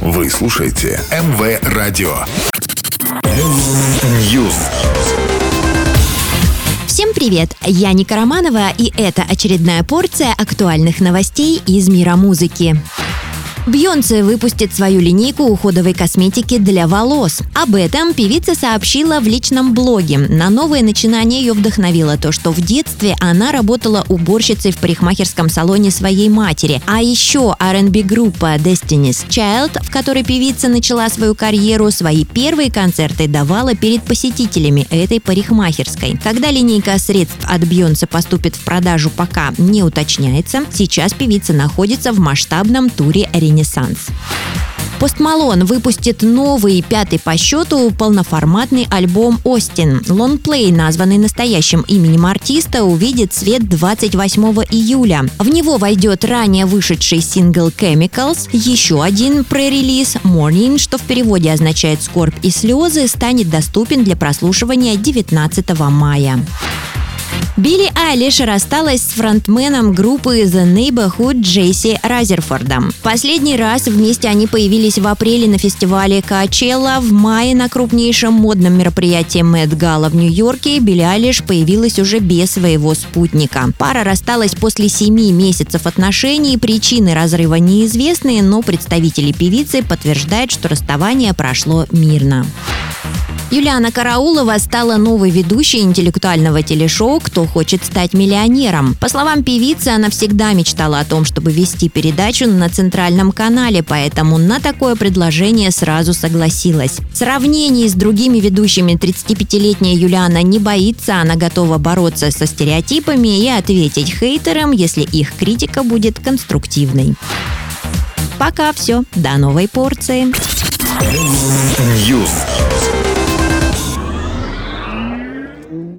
Вы слушаете МВ Радио. News. Всем привет! Я Ника Романова, и это очередная порция актуальных новостей из мира музыки. Бьонсе выпустит свою линейку уходовой косметики для волос. Об этом певица сообщила в личном блоге. На новое начинание ее вдохновило то, что в детстве она работала уборщицей в парикмахерском салоне своей матери. А еще R&B группа Destiny's Child, в которой певица начала свою карьеру, свои первые концерты давала перед посетителями этой парикмахерской. Когда линейка средств от Бьонсе поступит в продажу, пока не уточняется. Сейчас певица находится в масштабном туре «Ренессанс». Пост Малон выпустит новый, пятый по счету, полноформатный альбом «Остин». Лонгплей, названный настоящим именем артиста, увидит свет 28 июля. В него войдет ранее вышедший сингл «Chemicals», еще один пререлиз «Morning», что в переводе означает «скорбь и слезы», станет доступен для прослушивания 19 мая. Билли Айлиш рассталась с фронтменом группы The Neighborhood Джейси Разерфордом. Последний раз вместе они появились в апреле на фестивале Coachella, в мае на крупнейшем модном мероприятии Мэтт Гала в Нью-Йорке Билли Айлиш появилась уже без своего спутника. Пара рассталась после семи месяцев отношений, причины разрыва неизвестны, но представители певицы подтверждают, что расставание прошло мирно. Юлиана Караулова стала новой ведущей интеллектуального телешоу «Кто хочет стать миллионером». По словам певицы, она всегда мечтала о том, чтобы вести передачу на центральном канале, поэтому на такое предложение сразу согласилась. Сравнений с другими ведущими 35-летняя Юлиана не боится, она готова бороться со стереотипами и ответить хейтерам, если их критика будет конструктивной. Пока все. До новой порции. News.